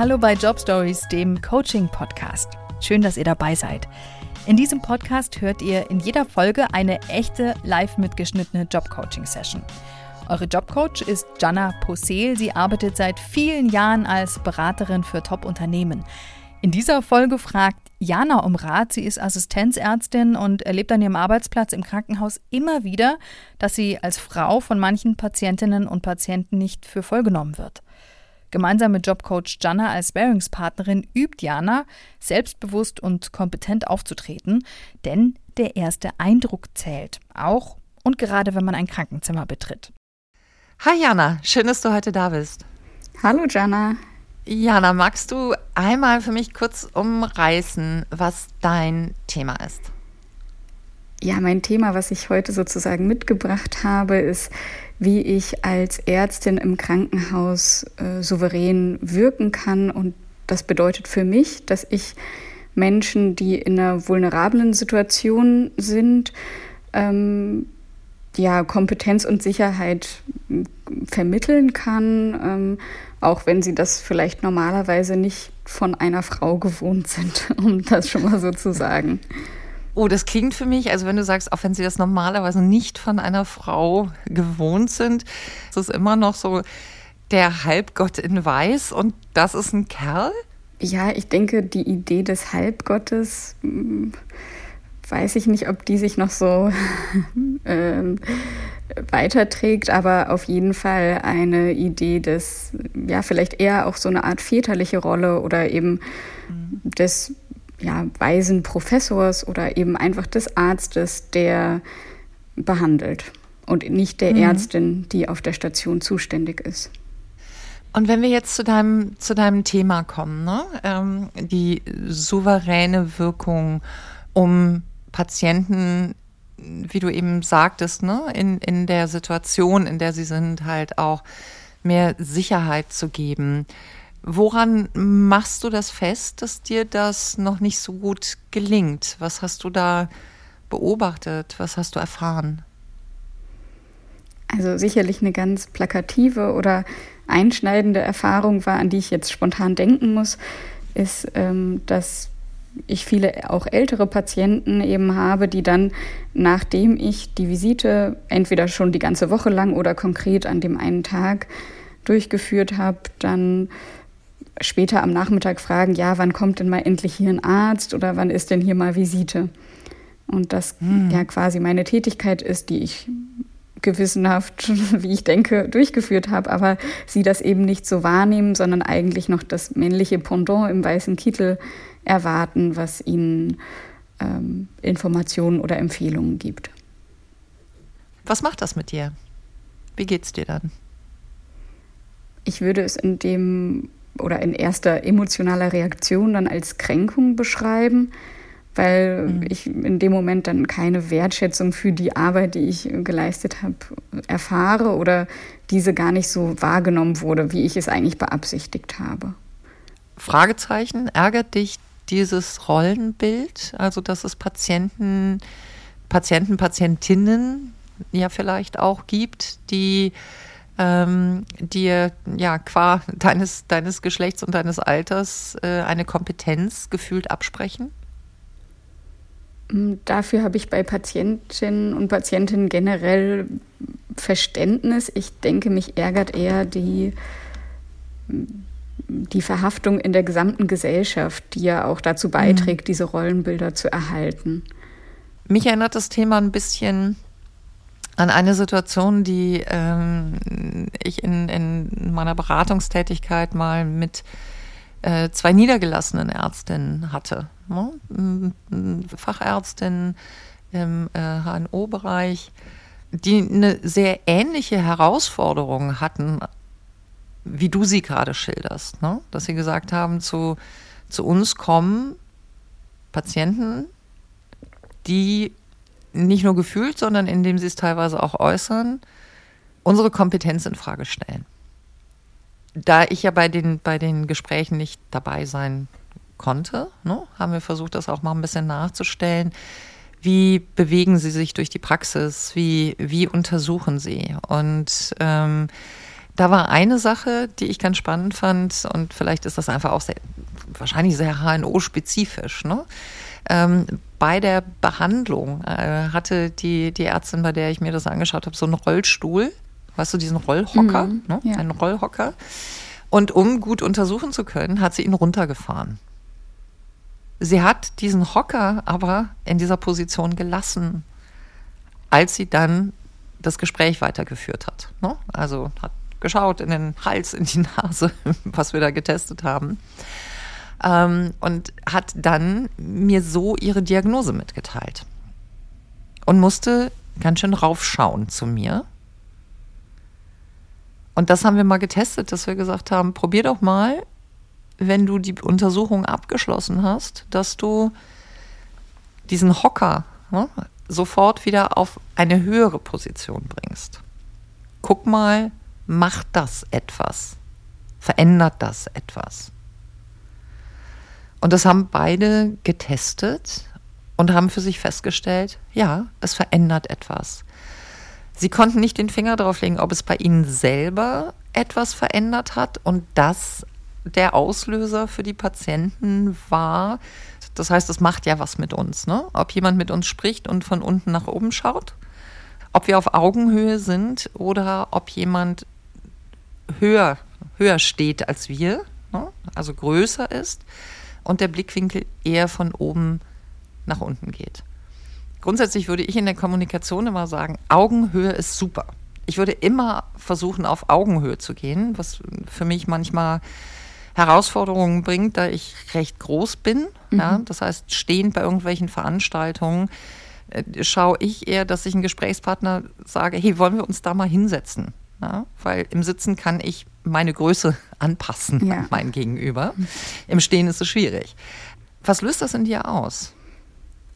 Hallo bei Job Stories, dem Coaching-Podcast. Schön, dass ihr dabei seid. In diesem Podcast hört ihr in jeder Folge eine echte live mitgeschnittene Job-Coaching-Session. Eure Jobcoach ist Jana Posel. Sie arbeitet seit vielen Jahren als Beraterin für Top-Unternehmen. In dieser Folge fragt Jana um Rat. Sie ist Assistenzärztin und erlebt an ihrem Arbeitsplatz im Krankenhaus immer wieder, dass sie als Frau von manchen Patientinnen und Patienten nicht für voll genommen wird. Gemeinsam mit Jobcoach Jana als Bearingspartnerin übt Jana, selbstbewusst und kompetent aufzutreten, denn der erste Eindruck zählt, auch und gerade wenn man ein Krankenzimmer betritt. Hi Jana, schön, dass du heute da bist. Hallo Jana. Jana, magst du einmal für mich kurz umreißen, was dein Thema ist? Ja, mein Thema, was ich heute sozusagen mitgebracht habe, ist, wie ich als Ärztin im Krankenhaus äh, souverän wirken kann. Und das bedeutet für mich, dass ich Menschen, die in einer vulnerablen Situation sind, ähm, ja, Kompetenz und Sicherheit vermitteln kann, ähm, auch wenn sie das vielleicht normalerweise nicht von einer Frau gewohnt sind, um das schon mal so zu sagen. Oh, das klingt für mich, also wenn du sagst, auch wenn sie das normalerweise nicht von einer Frau gewohnt sind, ist es immer noch so der Halbgott in Weiß und das ist ein Kerl? Ja, ich denke, die Idee des Halbgottes hm, weiß ich nicht, ob die sich noch so äh, weiterträgt, aber auf jeden Fall eine Idee des, ja, vielleicht eher auch so eine Art väterliche Rolle oder eben mhm. des ja, weisen Professors oder eben einfach des Arztes, der behandelt und nicht der mhm. Ärztin, die auf der Station zuständig ist. Und wenn wir jetzt zu deinem, zu deinem Thema kommen, ne? Ähm, die souveräne Wirkung, um Patienten, wie du eben sagtest, ne, in, in der Situation, in der sie sind, halt auch mehr Sicherheit zu geben. Woran machst du das fest, dass dir das noch nicht so gut gelingt? Was hast du da beobachtet? Was hast du erfahren? Also sicherlich eine ganz plakative oder einschneidende Erfahrung war, an die ich jetzt spontan denken muss, ist, ähm, dass ich viele auch ältere Patienten eben habe, die dann, nachdem ich die Visite entweder schon die ganze Woche lang oder konkret an dem einen Tag durchgeführt habe, dann später am Nachmittag fragen, ja, wann kommt denn mal endlich hier ein Arzt oder wann ist denn hier mal Visite? Und das hm. ja quasi meine Tätigkeit ist, die ich gewissenhaft, wie ich denke, durchgeführt habe, aber sie das eben nicht so wahrnehmen, sondern eigentlich noch das männliche Pendant im weißen Kittel erwarten, was ihnen ähm, Informationen oder Empfehlungen gibt. Was macht das mit dir? Wie geht's dir dann? Ich würde es in dem oder in erster emotionaler Reaktion dann als Kränkung beschreiben, weil mhm. ich in dem Moment dann keine Wertschätzung für die Arbeit, die ich geleistet habe, erfahre oder diese gar nicht so wahrgenommen wurde, wie ich es eigentlich beabsichtigt habe. Fragezeichen, ärgert dich dieses Rollenbild, also dass es Patienten, Patienten, Patientinnen ja vielleicht auch gibt, die ähm, dir ja qua deines, deines Geschlechts und deines Alters äh, eine Kompetenz gefühlt absprechen? Mm, dafür habe ich bei Patientinnen und Patientinnen generell Verständnis. Ich denke, mich ärgert eher die die Verhaftung in der gesamten Gesellschaft, die ja auch dazu mhm. beiträgt, mhm. diese Rollenbilder zu erhalten. Mich erinnert das Thema ein bisschen an eine Situation, die ähm, ich in, in, meiner Beratungstätigkeit mal mit äh, zwei niedergelassenen Ärztinnen hatte. Ne? Fachärztin im äh, HNO-Bereich, die eine sehr ähnliche Herausforderung hatten wie du sie gerade schilderst, ne? dass sie gesagt haben, zu, zu uns kommen Patienten, die nicht nur gefühlt, sondern indem sie es teilweise auch äußern, unsere Kompetenz in Frage stellen. Da ich ja bei den, bei den Gesprächen nicht dabei sein konnte, ne, haben wir versucht, das auch mal ein bisschen nachzustellen. Wie bewegen sie sich durch die Praxis? Wie, wie untersuchen sie? Und ähm, Da war eine Sache, die ich ganz spannend fand und vielleicht ist das einfach auch sehr, wahrscheinlich sehr HNO-spezifisch. Ne? Ähm, bei der Behandlung äh, hatte die, die Ärztin, bei der ich mir das angeschaut habe, so einen Rollstuhl, weißt du, diesen Rollhocker, mhm, ne? ja. einen Rollhocker. Und um gut untersuchen zu können, hat sie ihn runtergefahren. Sie hat diesen Hocker aber in dieser Position gelassen, als sie dann das Gespräch weitergeführt hat. Ne? Also hat geschaut in den Hals, in die Nase, was wir da getestet haben. Ähm, und hat dann mir so ihre Diagnose mitgeteilt. Und musste ganz schön raufschauen zu mir. Und das haben wir mal getestet, dass wir gesagt haben, probier doch mal wenn du die Untersuchung abgeschlossen hast, dass du diesen Hocker ne, sofort wieder auf eine höhere Position bringst. Guck mal, macht das etwas? Verändert das etwas? Und das haben beide getestet und haben für sich festgestellt, ja, es verändert etwas. Sie konnten nicht den Finger drauf legen, ob es bei ihnen selber etwas verändert hat und das der Auslöser für die Patienten war. Das heißt, es macht ja was mit uns, ne? Ob jemand mit uns spricht und von unten nach oben schaut, ob wir auf Augenhöhe sind oder ob jemand höher, höher steht als wir, ne? also größer ist und der Blickwinkel eher von oben nach unten geht. Grundsätzlich würde ich in der Kommunikation immer sagen, Augenhöhe ist super. Ich würde immer versuchen, auf Augenhöhe zu gehen, was für mich manchmal Herausforderungen bringt, da ich recht groß bin. Mhm. Ja, das heißt, stehend bei irgendwelchen Veranstaltungen äh, schaue ich eher, dass ich einen Gesprächspartner sage, hey, wollen wir uns da mal hinsetzen? Ja, weil im Sitzen kann ich meine Größe anpassen ja. an mein Gegenüber. Im Stehen ist es schwierig. Was löst das in dir aus?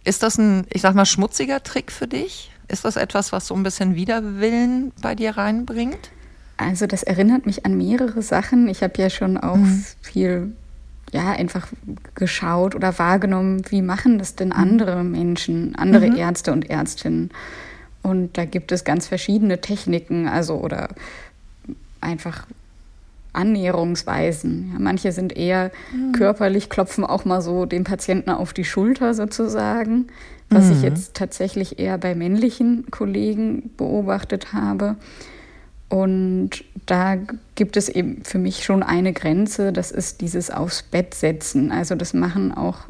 Ist das ein, ich sag mal, schmutziger Trick für dich? Ist das etwas, was so ein bisschen Widerwillen bei dir reinbringt? Also das erinnert mich an mehrere Sachen. Ich habe ja schon auch mhm. viel, ja, einfach geschaut oder wahrgenommen, wie machen das denn mhm. andere Menschen, andere mhm. Ärzte und Ärztinnen. Und da gibt es ganz verschiedene Techniken, also oder einfach Annäherungsweisen. Ja, manche sind eher mhm. körperlich, klopfen auch mal so dem Patienten auf die Schulter sozusagen, was ich mhm. jetzt tatsächlich eher bei männlichen Kollegen beobachtet habe. Und da gibt es eben für mich schon eine Grenze, das ist dieses aufs Bett setzen. Also das machen auch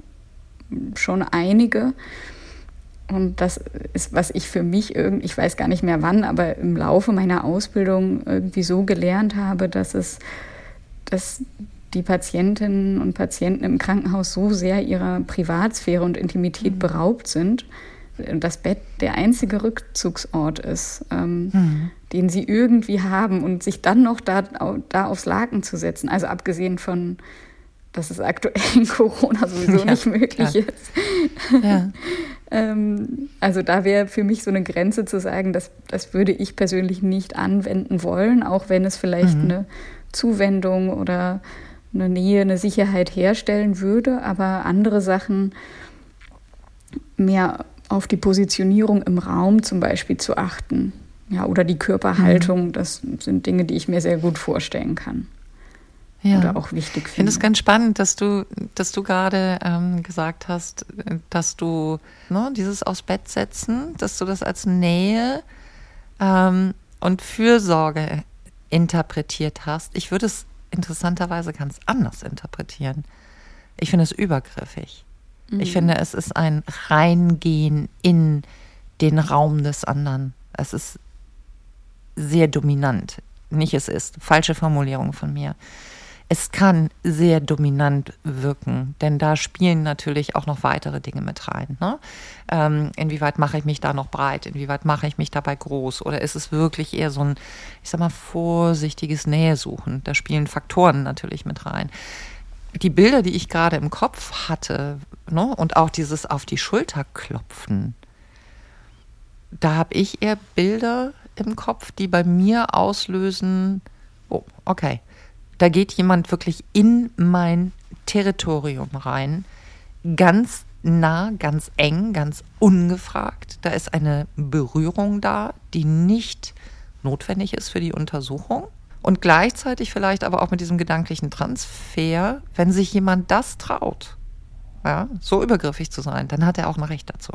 schon einige. Und das ist, was ich für mich irgendwie, ich weiß gar nicht mehr wann, aber im Laufe meiner Ausbildung irgendwie so gelernt habe, dass es, dass die Patientinnen und Patienten im Krankenhaus so sehr ihrer Privatsphäre und Intimität mhm. beraubt sind, das Bett der einzige Rückzugsort ist, ähm, mhm. den sie irgendwie haben und sich dann noch da, da aufs Laken zu setzen. Also abgesehen von, dass es aktuell in Corona sowieso ja, nicht möglich klar. ist. Ja. ähm, also da wäre für mich so eine Grenze zu sagen, dass, das würde ich persönlich nicht anwenden wollen, auch wenn es vielleicht mhm. eine Zuwendung oder eine Nähe, eine Sicherheit herstellen würde. Aber andere Sachen mehr auf die Positionierung im Raum zum Beispiel zu achten. Ja, oder die Körperhaltung, mhm. das sind Dinge, die ich mir sehr gut vorstellen kann. Ja. Oder auch wichtig finde. Ich finde es ganz spannend, dass du, dass du gerade ähm, gesagt hast, dass du ne, dieses aus Bett setzen, dass du das als Nähe ähm, und Fürsorge interpretiert hast. Ich würde es interessanterweise ganz anders interpretieren. Ich finde es übergriffig. Mhm. Ich finde, es ist ein Reingehen in den Raum des anderen. Es ist sehr dominant. Nicht es ist, falsche Formulierung von mir. Es kann sehr dominant wirken, denn da spielen natürlich auch noch weitere Dinge mit rein. Ne? Ähm, inwieweit mache ich mich da noch breit? Inwieweit mache ich mich dabei groß? Oder ist es wirklich eher so ein, ich sag mal, vorsichtiges Nähesuchen? Da spielen Faktoren natürlich mit rein die Bilder, die ich gerade im Kopf hatte, ne, und auch dieses auf die Schulter klopfen, da habe ich eher Bilder im Kopf, die bei mir auslösen, oh, okay, da geht jemand wirklich in mein Territorium rein, ganz nah, ganz eng, ganz ungefragt. Da ist eine Berührung da, die nicht notwendig ist für die Untersuchung Und gleichzeitig vielleicht aber auch mit diesem gedanklichen Transfer, wenn sich jemand das traut, ja, so übergriffig zu sein, dann hat er auch ein Recht dazu.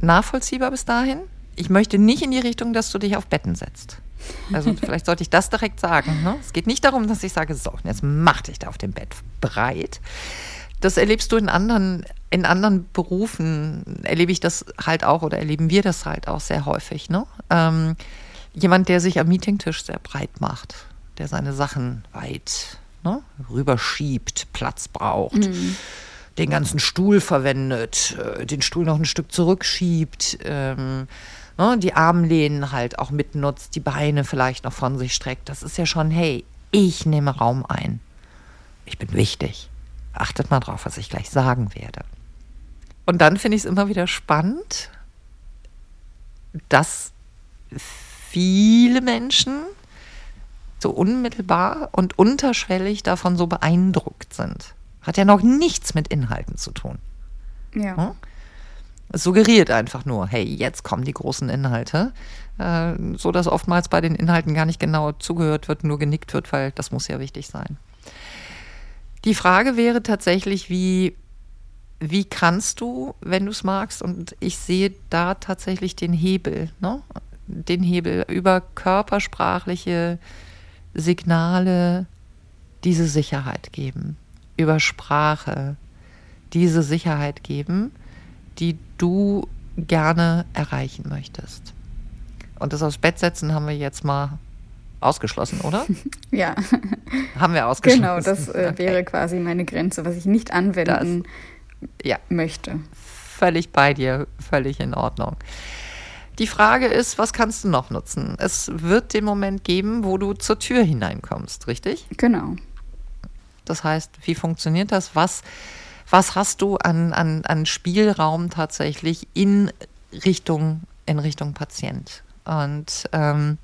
Nachvollziehbar bis dahin? Ich möchte nicht in die Richtung, dass du dich auf Betten setzt. Also vielleicht sollte ich das direkt sagen. Ne? Es geht nicht darum, dass ich sage, so, jetzt mach dich da auf dem Bett breit. Das erlebst du in anderen, in anderen Berufen, erlebe ich das halt auch oder erleben wir das halt auch sehr häufig. Ne? Ähm, jemand, der sich am Meetingtisch sehr breit macht, der seine Sachen weit ne, rüberschiebt, Platz braucht. Mhm den ganzen Stuhl verwendet, äh, den Stuhl noch ein Stück zurückschiebt, ähm, ne, die Armlehnen halt auch mitnutzt, die Beine vielleicht noch von sich streckt. Das ist ja schon, hey, ich nehme Raum ein. Ich bin wichtig. Achtet mal drauf, was ich gleich sagen werde. Und dann finde ich es immer wieder spannend, dass viele Menschen so unmittelbar und unterschwellig davon so beeindruckt sind. Hat ja noch nichts mit Inhalten zu tun. Ja. Hm? Es suggeriert einfach nur, hey, jetzt kommen die großen Inhalte, äh, so dass oftmals bei den Inhalten gar nicht genau zugehört wird, nur genickt wird, weil das muss ja wichtig sein. Die Frage wäre tatsächlich, wie, wie kannst du, wenn du es magst, und ich sehe da tatsächlich den Hebel, ne? den Hebel über körpersprachliche Signale diese Sicherheit geben, über Sprache diese Sicherheit geben, die du gerne erreichen möchtest. Und das aufs Bett setzen haben wir jetzt mal ausgeschlossen, oder? ja. Haben wir ausgeschlossen. Genau, das äh, okay. wäre quasi meine Grenze, was ich nicht anwenden das, ja. möchte. Völlig bei dir, völlig in Ordnung. Die Frage ist, was kannst du noch nutzen? Es wird den Moment geben, wo du zur Tür hineinkommst, richtig? Genau. Das heißt, wie funktioniert das? Was was hast du an, an, an Spielraum tatsächlich in Richtung, in Richtung Patient? Und ähm,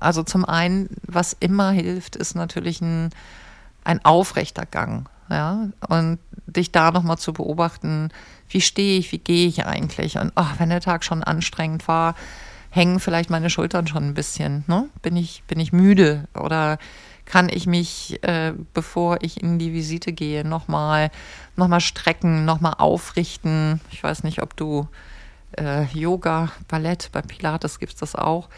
also zum einen, was immer hilft, ist natürlich ein, ein aufrechter Gang. Ja, und dich da nochmal zu beobachten, wie stehe ich, wie gehe ich eigentlich? Und oh, wenn der Tag schon anstrengend war, hängen vielleicht meine Schultern schon ein bisschen. Ne? Bin, ich, bin ich müde oder kann ich mich, äh, bevor ich in die Visite gehe, nochmal noch mal strecken, nochmal aufrichten. Ich weiß nicht, ob du äh, Yoga, Ballett, bei Pilates gibt es das auch.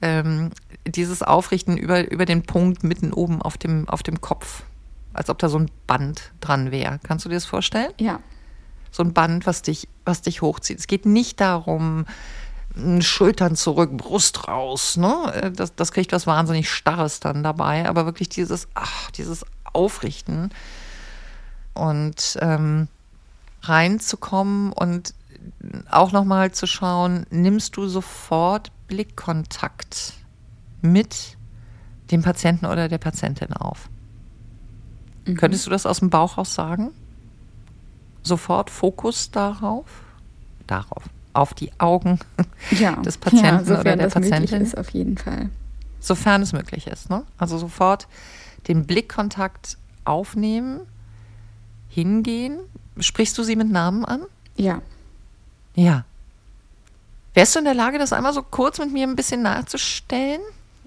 Ähm, dieses Aufrichten über, über den Punkt mitten oben auf dem, auf dem Kopf, als ob da so ein Band dran wäre. Kannst du dir das vorstellen? Ja. So ein Band, was dich, was dich hochzieht. Es geht nicht darum, Schultern zurück, Brust raus. Ne? Äh, das, das kriegt was wahnsinnig Starres dann dabei. Aber wirklich dieses, ach, dieses Aufrichten und ähm, reinzukommen und auch nochmal zu schauen, nimmst du sofort Blickkontakt mit dem Patienten oder der Patientin auf? Mhm. Könntest du das aus dem Bauch raus sagen? Sofort Fokus darauf? Darauf auf die Augen ja. des Patienten ja, oder der das Patientin. Möglich ist auf jeden Fall. Sofern es möglich ist. Ne? Also sofort den Blickkontakt aufnehmen, hingehen. Sprichst du sie mit Namen an? Ja. Ja. Wärst du in der Lage, das einmal so kurz mit mir ein bisschen nachzustellen?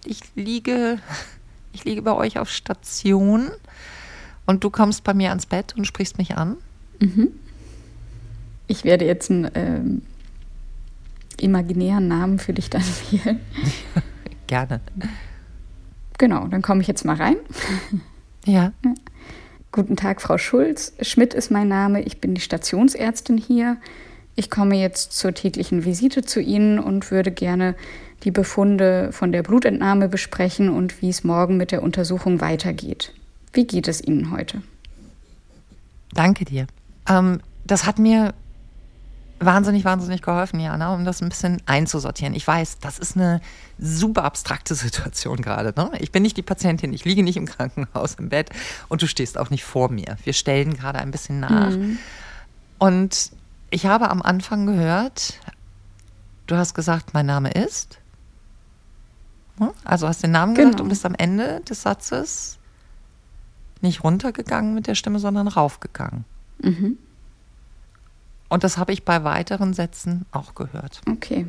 Ich liege, ich liege bei euch auf Station und du kommst bei mir ans Bett und sprichst mich an. Mhm. Ich werde jetzt ein ähm, imaginären Namen für dich dann wählen? Gerne. Genau, dann komme ich jetzt mal rein. Ja. Guten Tag, Frau Schulz. Schmidt ist mein Name. Ich bin die Stationsärztin hier. Ich komme jetzt zur täglichen Visite zu Ihnen und würde gerne die Befunde von der Blutentnahme besprechen und wie es morgen mit der Untersuchung weitergeht. Wie geht es Ihnen heute? Danke dir. Ähm, das hat mir wahnsinnig, wahnsinnig geholfen, Jana, um das ein bisschen einzusortieren. Ich weiß, das ist eine super abstrakte Situation gerade. Ne? Ich bin nicht die Patientin, ich liege nicht im Krankenhaus im Bett und du stehst auch nicht vor mir. Wir stellen gerade ein bisschen nach. Mhm. Und ich habe am Anfang gehört, du hast gesagt, mein Name ist. Hm? Also hast den Namen genau. gesagt und bist am Ende des Satzes nicht runtergegangen mit der Stimme, sondern raufgegangen. Mhm. Und das habe ich bei weiteren Sätzen auch gehört. Okay.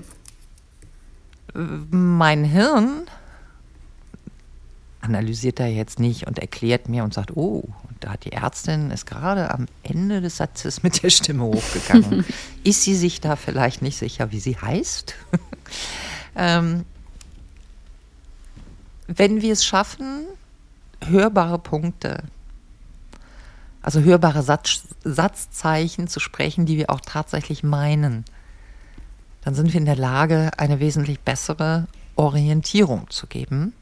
mein Hirn analysiert da jetzt nicht und erklärt mir und sagt, oh, da hat die Ärztin ist gerade am Ende des Satzes mit der Stimme hochgegangen. ist sie sich da vielleicht nicht sicher, wie sie heißt? ähm, wenn wir es schaffen, hörbare Punkte, also hörbare Satz, Satzzeichen zu sprechen, die wir auch tatsächlich meinen, dann sind wir in der Lage, eine wesentlich bessere Orientierung zu geben.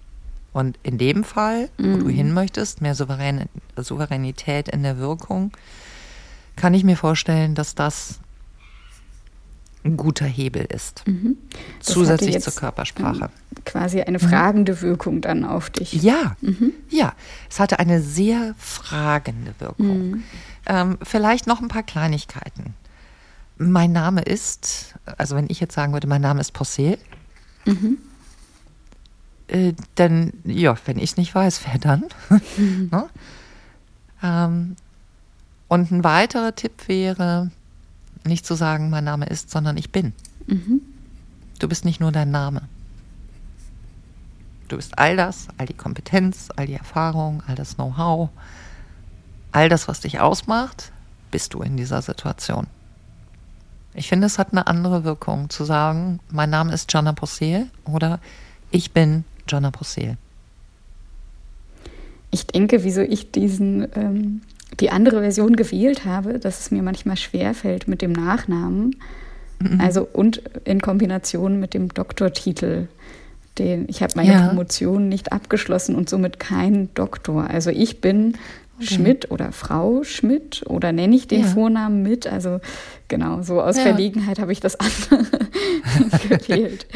Und in dem Fall, wo mhm. du hin möchtest, mehr Souverän Souveränität in der Wirkung, kann ich mir vorstellen, dass das ein guter Hebel ist. Mhm. Zusätzlich zur Körpersprache. Quasi eine fragende. Wirkung dann auf dich. Ja, mhm. ja. Es hatte eine sehr fragende Wirkung. Mhm. Ähm, vielleicht noch ein paar Kleinigkeiten. Mein Name ist, also wenn ich jetzt sagen würde, mein Name ist Porcel, mhm. äh, dann, ja, wenn ich es nicht weiß, wer dann? Ne? ähm, und ein weiterer Tipp wäre, nicht zu sagen, mein Name ist, sondern ich bin. Mhm. Du bist nicht nur dein Name. Du bist all das, all die Kompetenz, all die Erfahrung, all das Know-how, all das, was dich ausmacht, bist du in dieser Situation. Ich finde, es hat eine andere Wirkung zu sagen, mein Name ist Jana Possel oder ich bin Jana Possel. Ich denke, wieso ich diesen ähm, die andere Version gewählt habe, dass es mir manchmal schwerfällt mit dem Nachnamen. Mhm. Also und in Kombination mit dem Doktortitel. Den, ich habe meine ja. Promotion nicht abgeschlossen und somit kein Doktor. Also ich bin okay. Schmidt oder Frau Schmidt oder nenne ich den ja. Vornamen mit. Also genau, so aus ja. Verlegenheit habe ich das andere gewählt.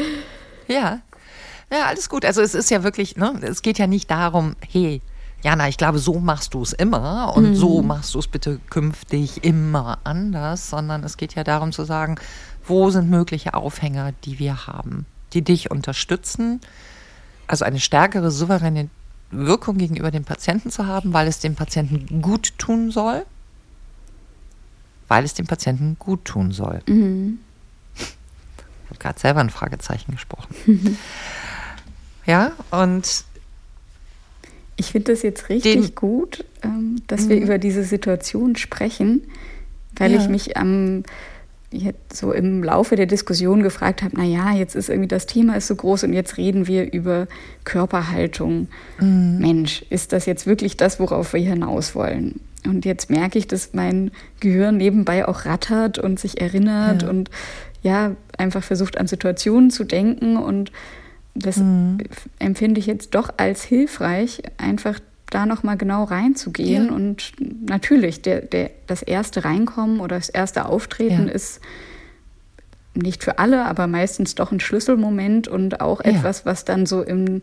Ja. Ja, alles gut. Also es ist ja wirklich, ne, es geht ja nicht darum, hey, Jana, ich glaube, so machst du es immer und mhm. so machst du es bitte künftig immer anders, sondern es geht ja darum zu sagen, wo sind mögliche Aufhänger, die wir haben, die dich unterstützen, also eine stärkere souveräne Wirkung gegenüber dem Patienten zu haben, weil es dem Patienten gut tun soll, weil es dem Patienten gut tun soll. Mhm. Ich habe gerade selber ein Fragezeichen gesprochen. Ja, und ich finde das jetzt richtig Den, gut, ähm, dass wir mhm. über diese Situation sprechen, weil ja. ich mich am jetzt so im Laufe der Diskussion gefragt habe, na ja, jetzt ist irgendwie das Thema ist so groß und jetzt reden wir über Körperhaltung. Mhm. Mensch, ist das jetzt wirklich das, worauf wir hinaus wollen? Und jetzt merke ich, dass mein Gehirn nebenbei auch rattert und sich erinnert ja. und ja, einfach versucht an Situationen zu denken und das mhm. empfinde ich jetzt doch als hilfreich, einfach da nochmal genau reinzugehen. Ja. Und natürlich, der, der, das erste Reinkommen oder das erste Auftreten ja. ist nicht für alle, aber meistens doch ein Schlüsselmoment und auch ja. etwas, was dann so im,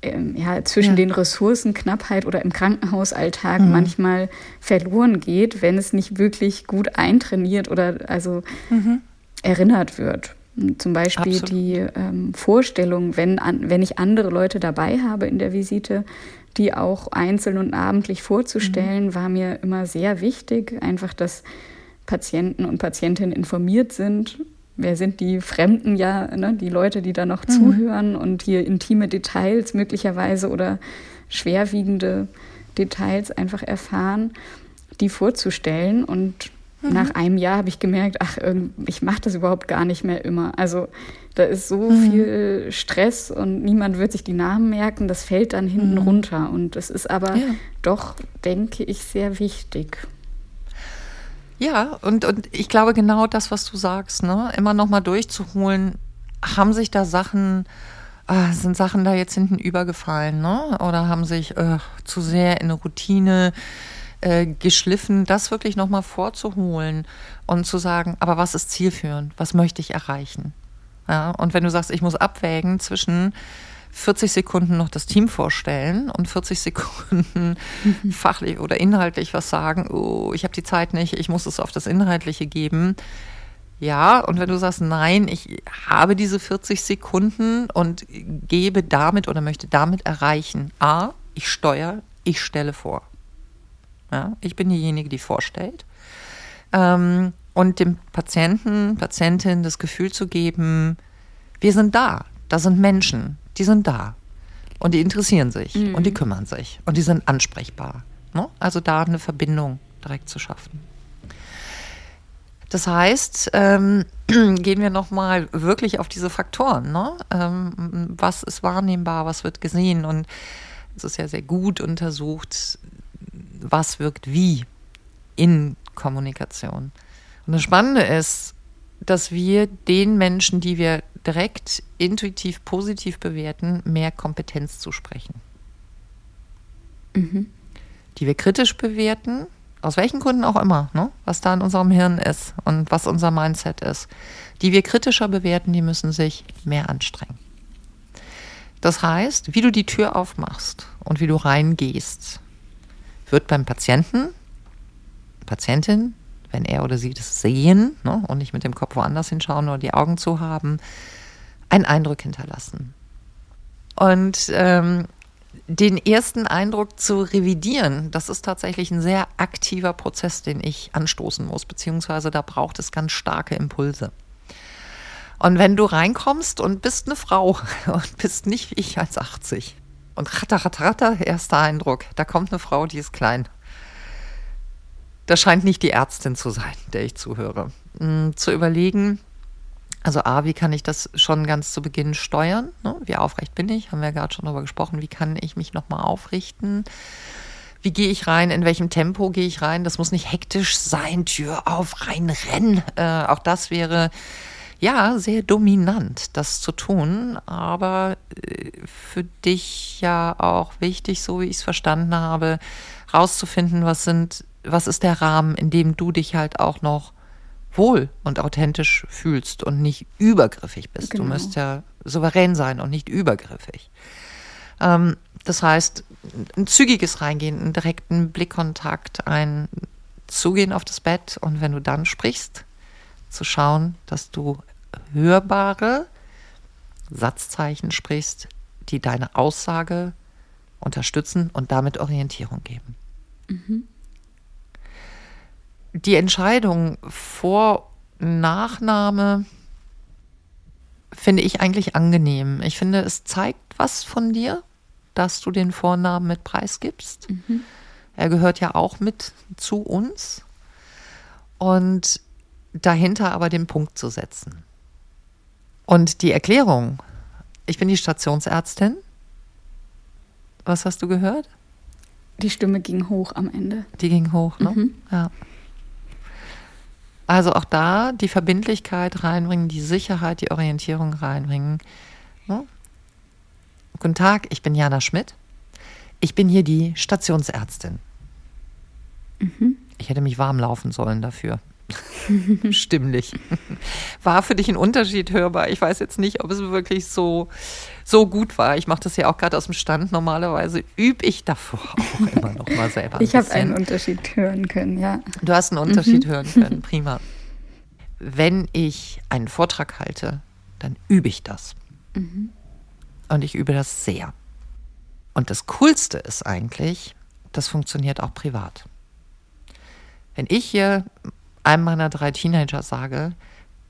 im ja, zwischen den Ressourcen, Knappheit oder im Krankenhausalltag mhm. manchmal verloren geht, wenn es nicht wirklich gut eintrainiert oder also mhm. erinnert wird. Zum Beispiel Absolut. die ähm, Vorstellung, wenn, an, wenn ich andere Leute dabei habe in der Visite, die auch einzeln und abendlich vorzustellen, mhm. war mir immer sehr wichtig. Einfach, dass Patienten und Patientinnen informiert sind. Wer sind die Fremden ja, ne? die Leute, die da noch mhm. zuhören und hier intime Details möglicherweise oder schwerwiegende Details einfach erfahren, die vorzustellen und Mhm. Nach einem Jahr habe ich gemerkt, ach, ich mache das überhaupt gar nicht mehr immer. Also da ist so mhm. viel Stress und niemand wird sich die Namen merken. Das fällt dann hinten mhm. runter. Und das ist aber ja. doch, denke ich, sehr wichtig. Ja, und, und ich glaube genau das, was du sagst, ne? immer noch mal durchzuholen, haben sich da Sachen, äh, sind Sachen da jetzt hinten übergefallen, ne? oder haben sich äh, zu sehr in eine Routine äh, geschliffen, das wirklich nochmal vorzuholen und zu sagen, aber was ist zielführend? Was möchte ich erreichen? Ja, und wenn du sagst, ich muss abwägen zwischen 40 Sekunden noch das Team vorstellen und 40 Sekunden fachlich oder inhaltlich was sagen, oh, ich habe die Zeit nicht, ich muss es auf das Inhaltliche geben. Ja, und wenn du sagst, nein, ich habe diese 40 Sekunden und gebe damit oder möchte damit erreichen, a, ich steuere, ich stelle vor. Ja, ich bin diejenige, die vorstellt. Ähm, und dem Patienten, Patientin das Gefühl zu geben, wir sind da. Da sind Menschen, die sind da. Und die interessieren sich Mhm. und die kümmern sich und die sind ansprechbar. Ne? Also da eine Verbindung direkt zu schaffen. Das heißt, ähm, gehen wir nochmal wirklich auf diese Faktoren. Ne? Ähm, was ist wahrnehmbar, was wird gesehen? Und es ist ja sehr gut untersucht, was wirkt wie in Kommunikation. Und das Spannende ist, dass wir den Menschen, die wir direkt intuitiv positiv bewerten, mehr Kompetenz zusprechen. Die wir kritisch bewerten, aus welchen Gründen auch immer, ne? was da in unserem Hirn ist und was unser Mindset ist, die wir kritischer bewerten, die müssen sich mehr anstrengen. Das heißt, wie du die Tür aufmachst und wie du reingehst, wird beim Patienten, Patientin, wenn er oder sie das sehen ne, und nicht mit dem Kopf woanders hinschauen oder die Augen zu haben, einen Eindruck hinterlassen. Und ähm, den ersten Eindruck zu revidieren, das ist tatsächlich ein sehr aktiver Prozess, den ich anstoßen muss, beziehungsweise da braucht es ganz starke Impulse. Und wenn du reinkommst und bist eine Frau und bist nicht wie ich als 80 und ratter, ratter, ratter, erster Eindruck, da kommt eine Frau, die ist klein. Das scheint nicht die Ärztin zu sein, der ich zuhöre. Hm, Zu überlegen, also A, wie kann ich das schon ganz zu Beginn steuern? Ne? Wie aufrecht bin ich? Haben wir ja gerade schon darüber gesprochen. Wie kann ich mich nochmal aufrichten? Wie gehe ich rein? In welchem Tempo gehe ich rein? Das muss nicht hektisch sein, Tür auf, rein, rennen. Äh, auch das wäre ja sehr dominant, das zu tun. Aber äh, für dich ja auch wichtig, so wie ich es verstanden habe, rauszufinden, was sind, was ist der Rahmen, in dem du dich halt auch noch wohl und authentisch fühlst und nicht übergriffig bist. Genau. Du musst ja souverän sein und nicht übergriffig. Ähm, das heißt, ein zügiges Reingehen, einen direkten Blickkontakt, ein Zugehen auf das Bett und wenn du dann sprichst, zu schauen, dass du hörbare Satzzeichen sprichst, die deine Aussage unterstützen und damit Orientierung geben die Entscheidung vor Nachname finde ich eigentlich angenehm. Ich finde, es zeigt was von dir, dass du den Vornamen mit preisgibst. Er gehört ja auch mit zu uns. Und dahinter aber den Punkt zu setzen. Und die Erklärung, ich bin die Stationsärztin. Was hast du gehört? Die Stimme ging hoch am Ende. Die ging hoch, ne? Ja. Also auch da die Verbindlichkeit reinbringen, die Sicherheit, die Orientierung reinbringen. Ne? Guten Tag, ich bin Jana Schmidt. Ich bin hier die Stationsärztin. Ich hätte mich warm laufen sollen dafür. Stimmlich. War für dich ein Unterschied hörbar? Ich weiß jetzt nicht, ob es wirklich so, so gut war. Ich mache das ja auch gerade aus dem Stand. Normalerweise übe ich davor auch immer noch mal selber. Ich habe einen Unterschied hören können, ja. Du hast einen Unterschied hören können, prima. Wenn ich einen Vortrag halte, dann übe ich das. Und ich übe das sehr. Und das Coolste ist eigentlich, das funktioniert auch privat. Wenn ich hier einem meiner drei Teenager sage,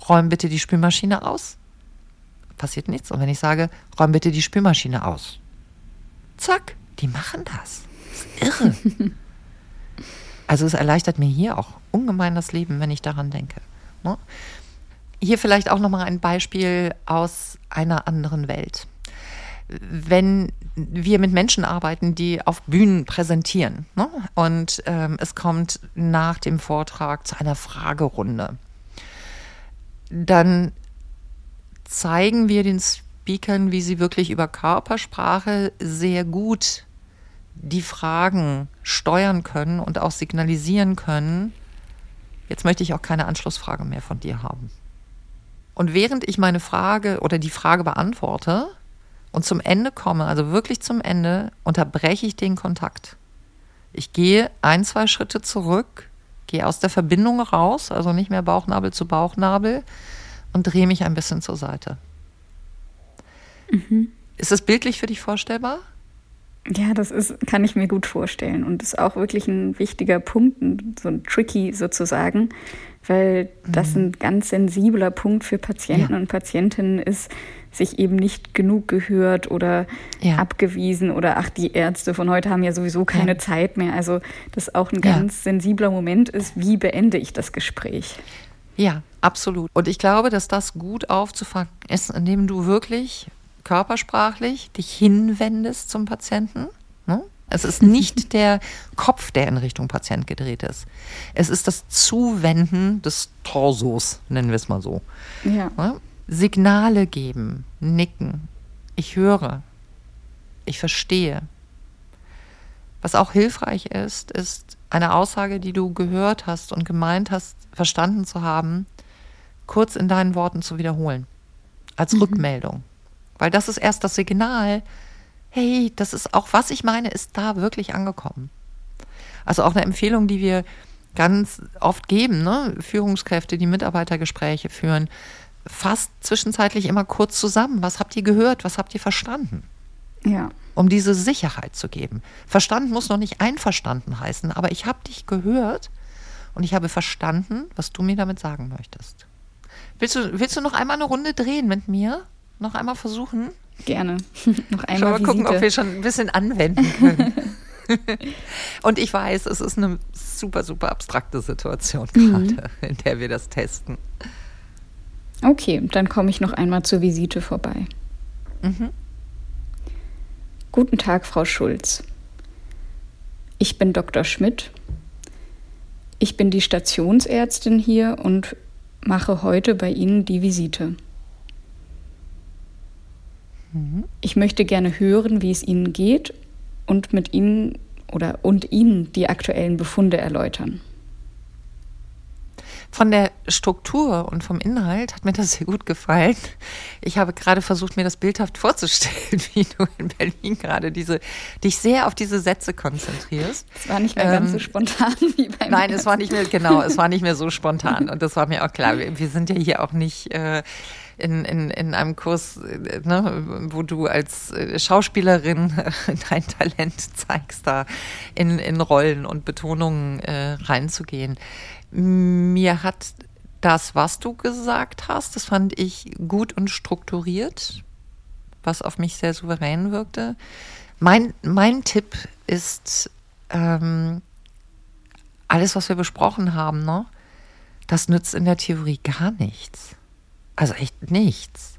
räum bitte die Spülmaschine aus, passiert nichts. Und wenn ich sage, räum bitte die Spülmaschine aus, zack, die machen das. Das ist irre. Also es erleichtert mir hier auch ungemein das Leben, wenn ich daran denke. Ne? Hier vielleicht auch nochmal ein Beispiel aus einer anderen Welt. Wenn wir mit Menschen arbeiten, die auf Bühnen präsentieren ne? und ähm, es kommt nach dem Vortrag zu einer Fragerunde, dann zeigen wir den Speakern, wie sie wirklich über Körpersprache sehr gut die Fragen steuern können und auch signalisieren können, jetzt möchte ich auch keine Anschlussfrage mehr von dir haben. Und während ich meine Frage oder die Frage beantworte und zum Ende komme, also wirklich zum Ende, unterbreche ich den Kontakt. Ich gehe ein, zwei Schritte zurück, gehe aus der Verbindung raus, also nicht mehr Bauchnabel zu Bauchnabel und drehe mich ein bisschen zur Seite. Ist das bildlich für dich vorstellbar? Ja, das ist, kann ich mir gut vorstellen und ist auch wirklich ein wichtiger Punkt, so ein tricky sozusagen, weil das ein ganz sensibler Punkt für Patienten Ja. und Patientinnen ist, sich eben nicht genug gehört oder ja. abgewiesen oder ach, die Ärzte von heute haben ja sowieso keine ja. Zeit mehr. Also das auch ein ganz ja. sensibler Moment ist, wie beende ich das Gespräch? Ja, absolut. Und ich glaube, dass das gut aufzufangen ist, indem du wirklich körpersprachlich dich hinwendest zum Patienten. Ne? Es ist nicht der Kopf, der in Richtung Patient gedreht ist. Es ist das Zuwenden des Torsos, nennen wir es mal so. Ja. Ne? Signale geben, nicken. Ich höre. Ich verstehe. Was auch hilfreich ist, ist eine Aussage, die du gehört hast und gemeint hast, verstanden zu haben, kurz in deinen Worten zu wiederholen. Als mhm. Rückmeldung. Weil das ist erst das Signal, hey, das ist auch, was ich meine, ist da wirklich angekommen. Also auch eine Empfehlung, die wir ganz oft geben, ne? Führungskräfte, die Mitarbeitergespräche führen, fasst zwischenzeitlich immer kurz zusammen. Was habt ihr gehört? Was habt ihr verstanden? Ja. Um diese Sicherheit zu geben. Verstanden muss noch nicht einverstanden heißen, aber ich habe dich gehört und ich habe verstanden, was du mir damit sagen möchtest. Willst du, willst du noch einmal eine Runde drehen mit mir? Noch einmal versuchen? Gerne. noch einmal mal gucken, ob wir schon ein bisschen anwenden können. und ich weiß, es ist eine super, super abstrakte Situation mhm. gerade, mhm. in der wir das testen. Okay, dann komme ich noch einmal zur Visite vorbei. Mhm. Guten Tag, Frau Schulz. Ich bin Dr. Schmidt. Ich bin die Stationsärztin hier und mache heute bei Ihnen die Visite. Mhm. Ich möchte gerne hören, wie es Ihnen geht und mit Ihnen oder und Ihnen die aktuellen Befunde erläutern. Von der Struktur und vom Inhalt hat mir das sehr gut gefallen. Ich habe gerade versucht, mir das bildhaft vorzustellen, wie du in Berlin gerade diese, dich sehr auf diese Sätze konzentrierst. Es war nicht mehr ähm, ganz so ähm, spontan wie beim Nein, es war nicht mehr, genau, es war nicht mehr so spontan. Und das war mir auch klar. Wir, wir sind ja hier auch nicht, äh, in, in, in einem Kurs, äh, ne, wo du als äh, Schauspielerin dein Talent zeigst, da in, in Rollen und Betonungen äh, reinzugehen. Mir hat das, was du gesagt hast, das fand ich gut und strukturiert, was auf mich sehr souverän wirkte. Mein, mein Tipp ist, ähm, alles, was wir besprochen haben, ne, das nützt in der Theorie gar nichts. Also echt nichts.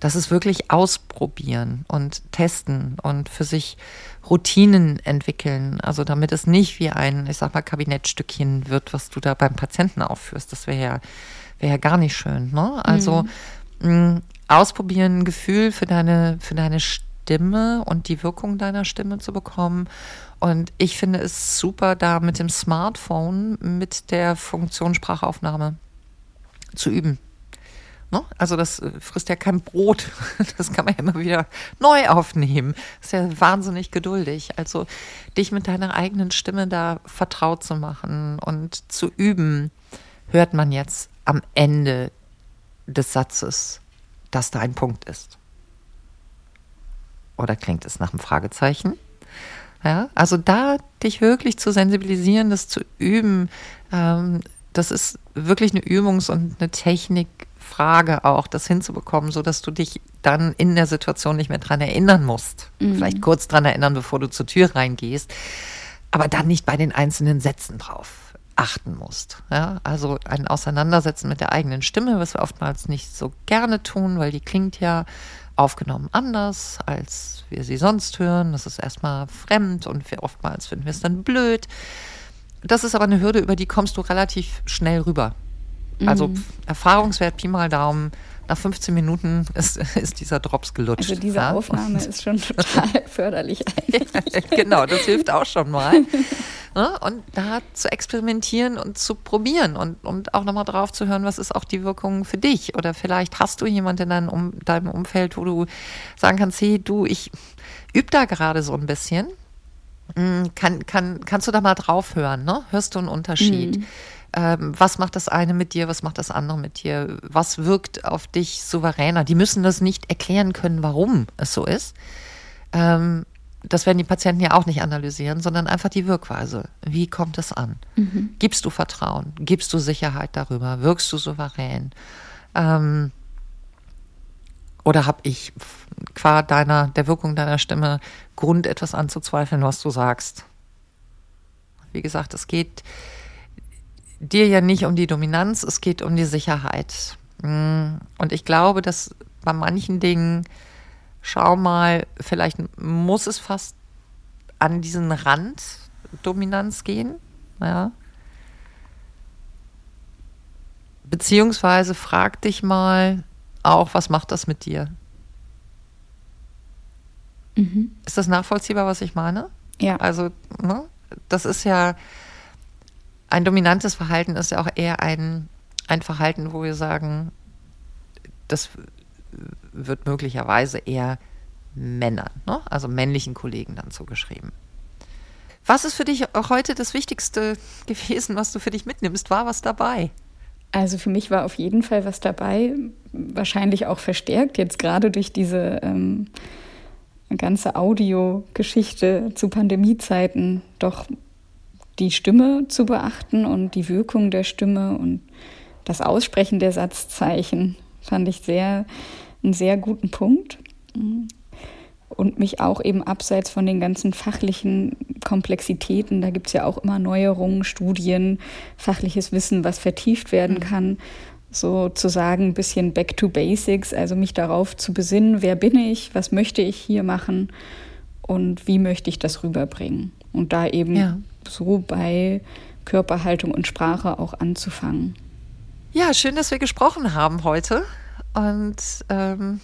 Das ist wirklich ausprobieren und testen und für sich Routinen entwickeln. Also damit es nicht wie ein, ich sag mal, Kabinettstückchen wird, was du da beim Patienten aufführst. Das wäre ja, wäre ja gar nicht schön. Ne? Also mhm. mh, ausprobieren, ein Gefühl für deine, für deine Stimme und die Wirkung deiner Stimme zu bekommen. Und ich finde es super, da mit dem Smartphone mit der Funktion Sprachaufnahme zu üben. Ne? Also das äh, frisst ja kein Brot. Das kann man ja immer wieder neu aufnehmen. Ist ja wahnsinnig geduldig. Also dich mit deiner eigenen Stimme da vertraut zu machen und zu üben, hört man jetzt am Ende des Satzes, dass da ein Punkt ist. Oder klingt es nach einem Fragezeichen? Ja, also da dich wirklich zu sensibilisieren, das zu üben, ähm, das ist wirklich eine Übungs- und eine Technik, Frage auch, das hinzubekommen, sodass du dich dann in der Situation nicht mehr dran erinnern musst. Mhm. Vielleicht kurz dran erinnern, bevor du zur Tür reingehst, aber dann nicht bei den einzelnen Sätzen drauf achten musst. Ja, also ein Auseinandersetzen mit der eigenen Stimme, was wir oftmals nicht so gerne tun, weil die klingt ja aufgenommen anders, als wir sie sonst hören. Das ist erstmal fremd und wir oftmals finden wir es dann blöd. Das ist aber eine Hürde, über die kommst du relativ schnell rüber. Also mhm. Erfahrungswert Pi mal Daumen, nach 15 Minuten ist, ist dieser Drops gelutscht. Also diese ja? Aufnahme ist schon total förderlich eigentlich. genau, das hilft auch schon mal. Ne? Und da zu experimentieren und zu probieren und, und auch nochmal drauf zu hören, was ist auch die Wirkung für dich. Oder vielleicht hast du jemanden in deinem, um, deinem Umfeld, wo du sagen kannst, hey, du, ich übe da gerade so ein bisschen. Hm, kann, kann, kannst du da mal drauf hören? Ne? Hörst du einen Unterschied? Mhm ähm, was macht das eine mit dir, was macht das andere mit dir, was wirkt auf dich souveräner. Die müssen das nicht erklären können, warum es so ist. Ähm, das werden die Patienten ja auch nicht analysieren, sondern einfach die Wirkweise. Wie kommt es an? Mhm. Gibst du Vertrauen? Gibst du Sicherheit darüber? Wirkst du souverän? Ähm, Oder habe ich qua deiner, der Wirkung deiner Stimme Grund, etwas anzuzweifeln, was du sagst? Wie gesagt, es geht dir ja nicht um die Dominanz, es geht um die Sicherheit. Mm, und ich glaube, dass bei manchen Dingen, schau mal, vielleicht muss es fast an diesen Rand Dominanz gehen. Ja. Beziehungsweise frag dich mal auch, was macht das mit dir? Mhm. Ist das nachvollziehbar, was ich meine? Ja. Also, ne? das ist ja ein dominantes Verhalten, ist ja auch eher ein, ein Verhalten, wo wir sagen, das wird möglicherweise eher Männern, ne? also männlichen Kollegen dann zugeschrieben. Was ist für dich heute das Wichtigste gewesen, was du für dich mitnimmst? War was dabei? Also für mich war auf jeden Fall was dabei, wahrscheinlich auch verstärkt, jetzt gerade durch diese ähm, ganze Audiogeschichte zu Pandemiezeiten, doch die Stimme zu beachten und die Wirkung der Stimme und das Aussprechen der Satzzeichen fand ich sehr einen sehr guten Punkt und mich auch eben abseits von den ganzen fachlichen Komplexitäten, da gibt es ja auch immer Neuerungen, Studien, fachliches Wissen, was vertieft werden mhm. kann, sozusagen ein bisschen back to basics, also mich darauf zu besinnen, wer bin ich, was möchte ich hier machen und wie möchte ich das rüberbringen. Und da eben ja. So bei Körperhaltung und Sprache auch anzufangen. Ja, schön, dass wir gesprochen haben heute. Und ähm,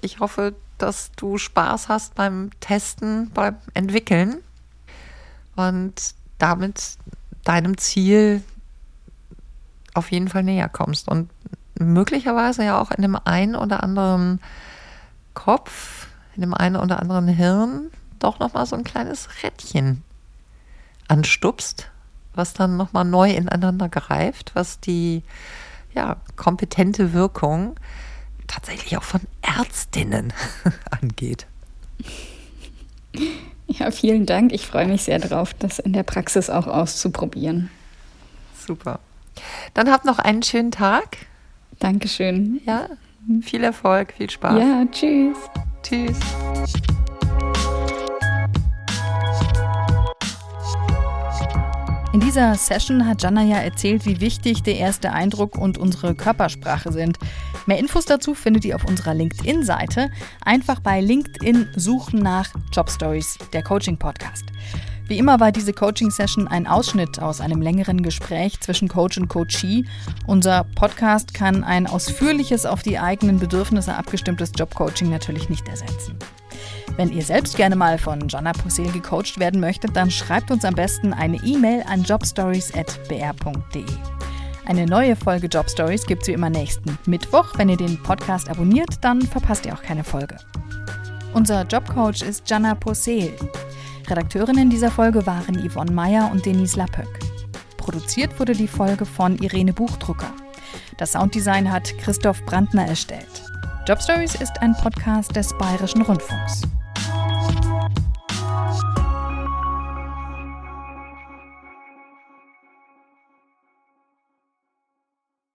ich hoffe, dass du Spaß hast beim Testen, beim Entwickeln und damit deinem Ziel auf jeden Fall näher kommst und möglicherweise ja auch in dem einen oder anderen Kopf, in dem einen oder anderen Hirn doch noch mal so ein kleines Rädchen anstupst, was dann noch mal neu ineinander greift, was die ja, kompetente Wirkung tatsächlich auch von Ärztinnen angeht. Ja, vielen Dank. Ich freue mich sehr darauf, das in der Praxis auch auszuprobieren. Super. Dann habt noch einen schönen Tag. Dankeschön. Ja, viel Erfolg, viel Spaß. Ja, tschüss. Tschüss. In dieser Session hat Jana ja erzählt, wie wichtig der erste Eindruck und unsere Körpersprache sind. Mehr Infos dazu findet ihr auf unserer LinkedIn-Seite. Einfach bei LinkedIn suchen nach Job Stories, der Coaching-Podcast. Wie immer war diese Coaching-Session ein Ausschnitt aus einem längeren Gespräch zwischen Coach und Coachee. Unser Podcast kann ein ausführliches, auf die eigenen Bedürfnisse abgestimmtes Jobcoaching natürlich nicht ersetzen. Wenn ihr selbst gerne mal von Jana Posel gecoacht werden möchtet, dann schreibt uns am besten eine E-Mail an jobstories.br.de. Eine neue Folge Job Stories gibt es wie immer nächsten Mittwoch. Wenn ihr den Podcast abonniert, dann verpasst ihr auch keine Folge. Unser Jobcoach ist Jana Posel. Redakteurinnen dieser Folge waren Yvonne Meyer und Denise Lappöck. Produziert wurde die Folge von Irene Buchdrucker. Das Sounddesign hat Christoph Brandner erstellt. Job Stories ist ein Podcast des Bayerischen Rundfunks. Bye.